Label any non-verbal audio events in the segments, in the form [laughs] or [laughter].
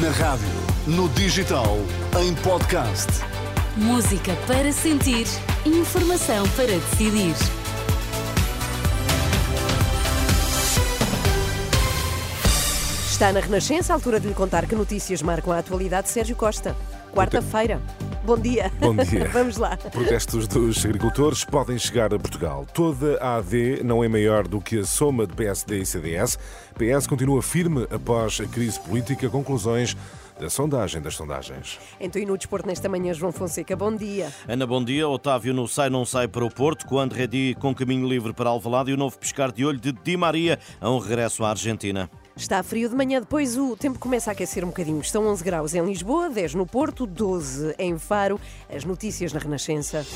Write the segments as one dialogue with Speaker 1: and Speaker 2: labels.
Speaker 1: Na rádio, no digital, em podcast.
Speaker 2: Música para sentir, informação para decidir.
Speaker 3: Está na Renascença, a altura de lhe contar que notícias marcam a atualidade de Sérgio Costa. Quarta-feira. Bom dia.
Speaker 4: Bom dia. [laughs]
Speaker 3: Vamos lá.
Speaker 4: Protestos dos agricultores podem chegar a Portugal. Toda a AD não é maior do que a soma de PSD e CDS. PS continua firme após a crise política. Conclusões da sondagem das sondagens.
Speaker 3: Então, e no desporto nesta manhã, João Fonseca, bom dia.
Speaker 5: Ana, bom dia. Otávio no sai não sai para o Porto, quando Redi com caminho livre para Alvalade e o novo pescar de olho de Di Maria a um regresso à Argentina.
Speaker 3: Está frio de manhã, depois o tempo começa a aquecer um bocadinho. Estão 11 graus em Lisboa, 10 no Porto, 12 em Faro. As notícias na Renascença.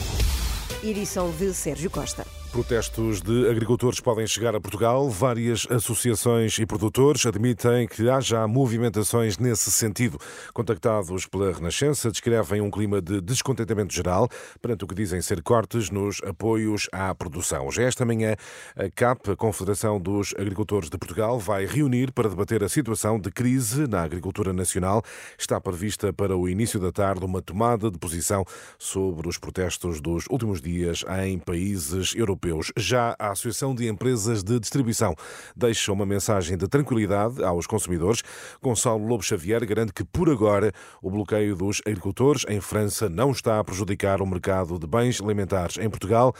Speaker 3: Edição de Sérgio Costa.
Speaker 4: Protestos de agricultores podem chegar a Portugal. Várias associações e produtores admitem que há já movimentações nesse sentido. Contactados pela Renascença, descrevem um clima de descontentamento geral perante o que dizem ser cortes nos apoios à produção. Já esta manhã, a CAP, a Confederação dos Agricultores de Portugal, vai reunir para debater a situação de crise na agricultura nacional. Está prevista para o início da tarde uma tomada de posição sobre os protestos dos últimos dias em países europeus europeus. Já a Associação de Empresas de Distribuição deixa uma mensagem de tranquilidade aos consumidores. Gonçalo Lobo Xavier garante que, por agora, o bloqueio dos agricultores em França não está a prejudicar o mercado de bens alimentares em Portugal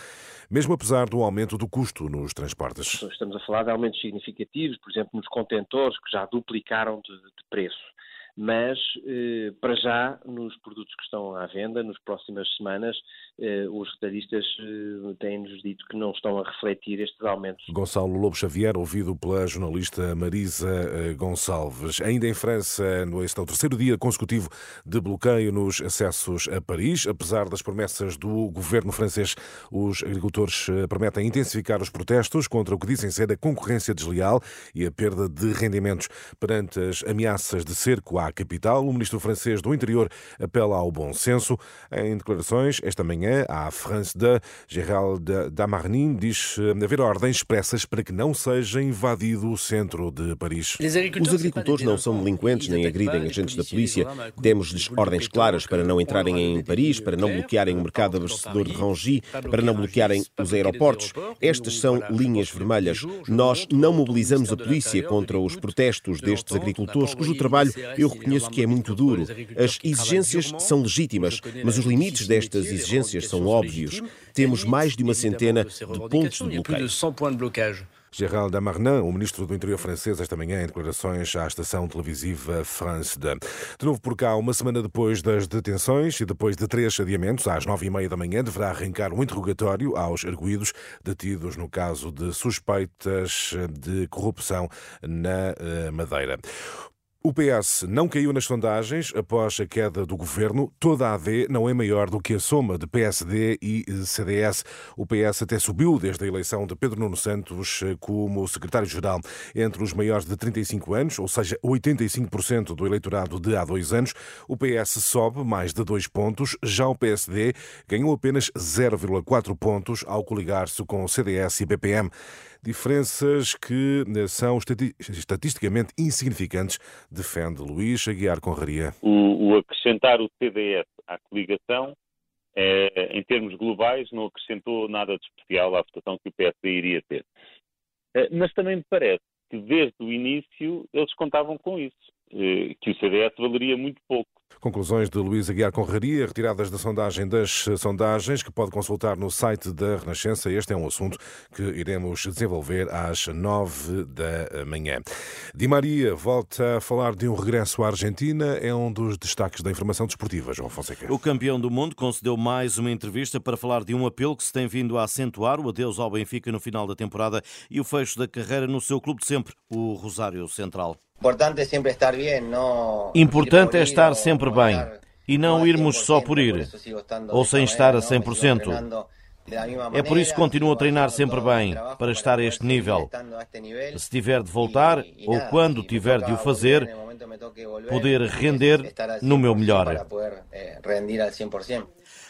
Speaker 4: mesmo apesar do aumento do custo nos transportes.
Speaker 6: Estamos a falar de aumentos significativos, por exemplo, nos contentores, que já duplicaram de, de preço mas eh, para já, nos produtos que estão à venda, nas próximas semanas, eh, os retalhistas eh, têm-nos dito que não estão a refletir estes aumentos.
Speaker 4: Gonçalo Lobo Xavier, ouvido pela jornalista Marisa eh, Gonçalves. Ainda em França, no este é o terceiro dia consecutivo de bloqueio nos acessos a Paris. Apesar das promessas do governo francês, os agricultores eh, prometem intensificar os protestos contra o que dizem ser a concorrência desleal e a perda de rendimentos perante as ameaças de cerco à capital. O ministro francês do Interior apela ao bom senso. Em declarações esta manhã à France de Gérald Damarnin diz eh, haver ordens expressas para que não seja invadido o centro de Paris.
Speaker 7: Os agricultores não são delinquentes nem agridem agentes da polícia. Demos-lhes ordens claras para não entrarem em Paris, para não bloquearem o mercado abastecedor de Rangy, para não bloquearem os aeroportos. Estas são linhas vermelhas. Nós não mobilizamos a polícia contra os protestos destes agricultores, cujo trabalho eu reconheço que é muito duro. As exigências são legítimas, mas os limites destas exigências são óbvios. Temos mais de uma centena de pontos de bloqueio.
Speaker 4: Gérald Darmanin, o ministro do Interior francês, esta manhã em declarações à estação televisiva France 2. De novo por cá, uma semana depois das detenções e depois de três adiamentos, às nove e meia da manhã, deverá arrancar um interrogatório aos arguídos detidos no caso de suspeitas de corrupção na eh, Madeira. O PS não caiu nas sondagens após a queda do governo. Toda a AD não é maior do que a soma de PSD e CDS. O PS até subiu desde a eleição de Pedro Nuno Santos como secretário-geral entre os maiores de 35 anos, ou seja, 85% do eleitorado de há dois anos. O PS sobe mais de dois pontos. Já o PSD ganhou apenas 0,4 pontos ao coligar-se com o CDS e BPM diferenças que eh, são estatisticamente insignificantes, defende Luís Aguiar Conraria.
Speaker 8: O, o acrescentar o CDS à coligação, é, em termos globais, não acrescentou nada de especial à votação que o PSD iria ter. É, mas também me parece que desde o início eles contavam com isso, que o CDS valeria muito pouco.
Speaker 4: Conclusões de Luís Aguiar Conraria, retiradas da sondagem das sondagens, que pode consultar no site da Renascença. Este é um assunto que iremos desenvolver às nove da manhã. Di Maria volta a falar de um regresso à Argentina. É um dos destaques da informação desportiva, João Fonseca.
Speaker 5: O campeão do mundo concedeu mais uma entrevista para falar de um apelo que se tem vindo a acentuar, o adeus ao Benfica no final da temporada e o fecho da carreira no seu clube de sempre, o Rosário Central.
Speaker 9: Importante é estar sempre bem e não irmos só por ir ou sem estar a 100%. É por isso que continuo a treinar sempre bem, para estar a este nível. Se tiver de voltar, ou quando tiver de o fazer, poder render no meu melhor.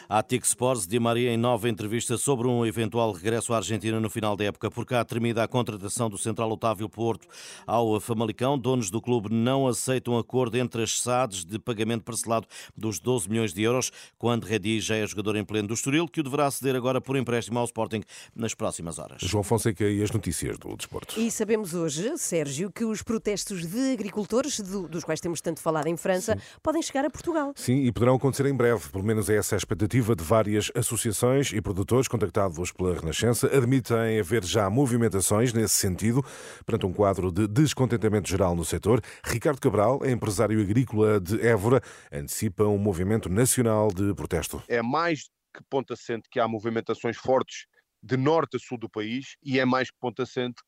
Speaker 5: A TIC Sports, Di Maria, em nova entrevista sobre um eventual regresso à Argentina no final da época, por cá termina a contratação do central Otávio Porto ao Famalicão. Donos do clube não aceitam acordo entre as SADs de pagamento parcelado dos 12 milhões de euros, quando Redi já é jogador em pleno do Estoril, que o deverá ceder agora por empréstimo ao Sporting nas próximas horas.
Speaker 4: João Fonseca e as notícias do desporto.
Speaker 3: E sabemos hoje, Sérgio, que os protestos de agricultores, dos quais temos tanto falado em França, Sim. podem chegar a Portugal.
Speaker 4: Sim, e poderão acontecer em breve, pelo menos é essa a expectativa de várias associações e produtores contactados pela Renascença admitem haver já movimentações nesse sentido, perante um quadro de descontentamento geral no setor. Ricardo Cabral, empresário agrícola de Évora, antecipa um movimento nacional de protesto.
Speaker 10: É mais que ponto que há movimentações fortes de norte a sul do país e é mais que ponto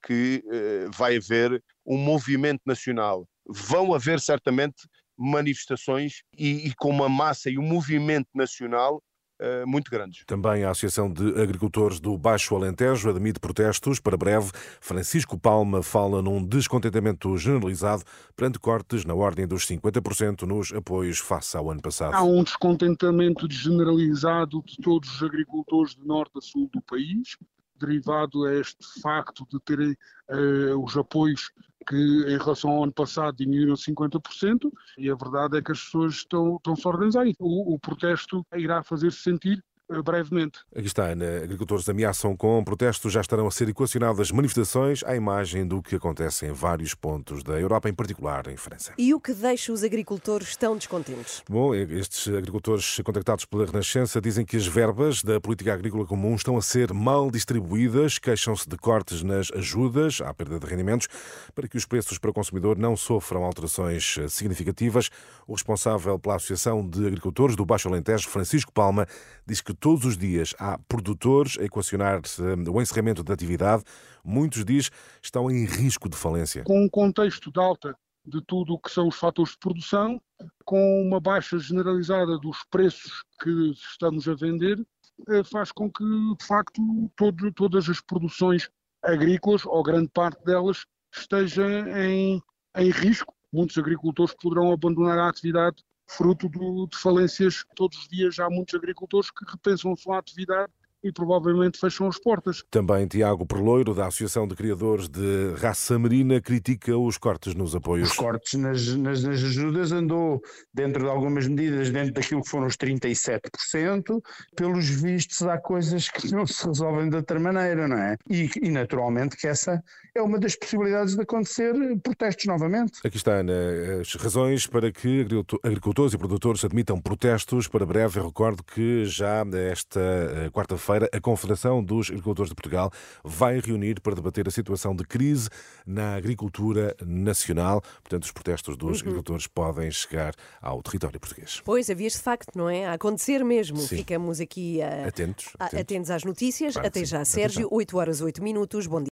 Speaker 10: que uh, vai haver um movimento nacional. Vão haver certamente manifestações e, e, com uma massa e um movimento nacional eh, muito grandes.
Speaker 4: Também a Associação de Agricultores do Baixo Alentejo admite protestos para breve. Francisco Palma fala num descontentamento generalizado perante cortes na ordem dos 50% nos apoios face ao ano passado.
Speaker 11: Há um descontentamento generalizado de todos os agricultores de norte a sul do país, derivado a este facto de terem uh, os apoios que em relação ao ano passado diminuíram 50%, e a verdade é que as pessoas estão, estão se a organizar. O, o protesto irá fazer-se sentir brevemente.
Speaker 4: Aqui está, Ana. Agricultores ameaçam com protestos, já estarão a ser equacionadas manifestações à imagem do que acontece em vários pontos da Europa, em particular em França.
Speaker 3: E o que deixa os agricultores tão descontentes?
Speaker 4: Bom, estes agricultores contactados pela Renascença dizem que as verbas da política agrícola comum estão a ser mal distribuídas, queixam-se de cortes nas ajudas à perda de rendimentos para que os preços para o consumidor não sofram alterações significativas. O responsável pela Associação de Agricultores do Baixo Alentejo, Francisco Palma, diz que todos os dias há produtores a equacionar o encerramento da atividade. Muitos dias estão em risco de falência.
Speaker 11: Com um contexto de alta de tudo o que são os fatores de produção, com uma baixa generalizada dos preços que estamos a vender, eh, faz com que, de facto, todo, todas as produções agrícolas, ou grande parte delas, esteja em, em risco. Muitos agricultores poderão abandonar a atividade fruto do, de falências. Todos os dias há muitos agricultores que repensam a sua atividade e provavelmente fecham as portas.
Speaker 4: Também Tiago Perloiro, da Associação de Criadores de Raça Marina, critica os cortes nos apoios.
Speaker 12: Os cortes nas, nas, nas, ajudas andou dentro de algumas medidas, dentro daquilo que foram os 37%. Pelos vistos, há coisas que não se resolvem de outra maneira, não é? E, e naturalmente que essa é uma das possibilidades de acontecer protestos novamente.
Speaker 4: Aqui está, Ana, as razões para que agricultores e produtores admitam protestos para breve. Eu recordo que já esta eh, quarta-feira a Confederação dos Agricultores de Portugal vai reunir para debater a situação de crise na agricultura nacional. Portanto, os protestos dos uhum. agricultores podem chegar ao território português.
Speaker 3: Pois, havia de facto, não é? A acontecer mesmo. Sim. Ficamos aqui a,
Speaker 4: atentos,
Speaker 3: atentos. atentos às notícias. Claro Até já, Sérgio. 8 horas, 8 minutos. Bom dia.